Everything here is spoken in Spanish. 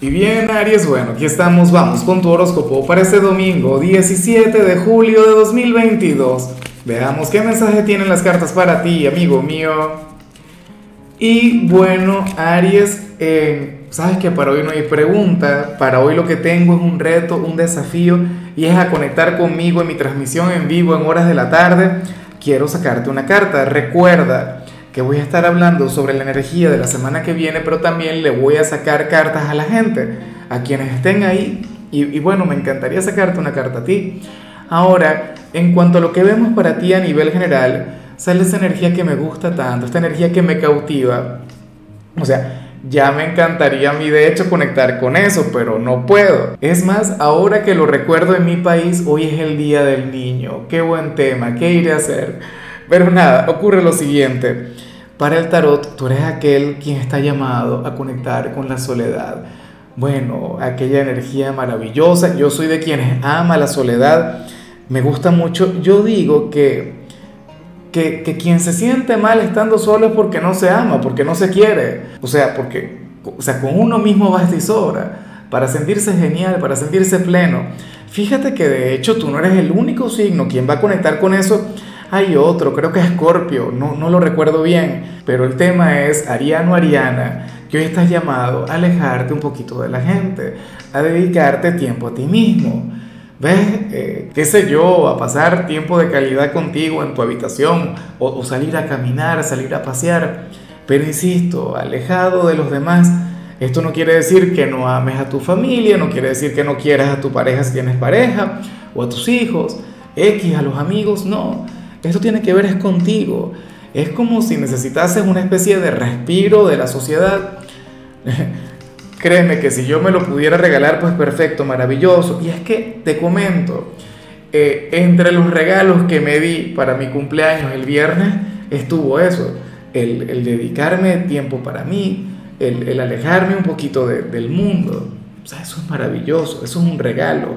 Y bien, Aries, bueno, aquí estamos, vamos con tu horóscopo para este domingo 17 de julio de 2022. Veamos qué mensaje tienen las cartas para ti, amigo mío. Y bueno, Aries, eh, sabes que para hoy no hay pregunta, para hoy lo que tengo es un reto, un desafío, y es a conectar conmigo en mi transmisión en vivo en horas de la tarde. Quiero sacarte una carta, recuerda que voy a estar hablando sobre la energía de la semana que viene, pero también le voy a sacar cartas a la gente, a quienes estén ahí. Y, bueno, me encantaría sacarte una carta a ti. Ahora, en cuanto a lo que vemos para ti a nivel general, sale esa energía que me gusta tanto, esta energía que me cautiva. O sea, ya me encantaría a mí de hecho conectar con eso, pero no puedo. Es más, ahora que lo recuerdo en mi país, hoy es el Día del Niño. Qué buen tema, ¿qué iré a hacer? Pero nada, ocurre lo siguiente. Para el tarot, tú eres aquel quien está llamado a conectar con la soledad. Bueno, aquella energía maravillosa. Yo soy de quienes ama la soledad. Me gusta mucho. Yo digo que, que, que quien se siente mal estando solo es porque no se ama, porque no se quiere. O sea, porque o sea, con uno mismo basta y sobra. Para sentirse genial, para sentirse pleno. Fíjate que de hecho tú no eres el único signo quien va a conectar con eso hay otro, creo que es Scorpio, no, no lo recuerdo bien, pero el tema es Ariano Ariana, que hoy estás llamado a alejarte un poquito de la gente, a dedicarte tiempo a ti mismo. ¿Ves? Eh, qué sé yo, a pasar tiempo de calidad contigo en tu habitación o, o salir a caminar, salir a pasear. Pero insisto, alejado de los demás. Esto no quiere decir que no ames a tu familia, no quiere decir que no quieras a tu pareja si tienes pareja, o a tus hijos, X, a los amigos, no. Esto tiene que ver es contigo. Es como si necesitases una especie de respiro de la sociedad. Créeme que si yo me lo pudiera regalar, pues perfecto, maravilloso. Y es que te comento, eh, entre los regalos que me di para mi cumpleaños el viernes, estuvo eso, el, dedicarme tiempo para mí, el, alejarme un poquito del mundo. O sea, eso es maravilloso, eso es un regalo.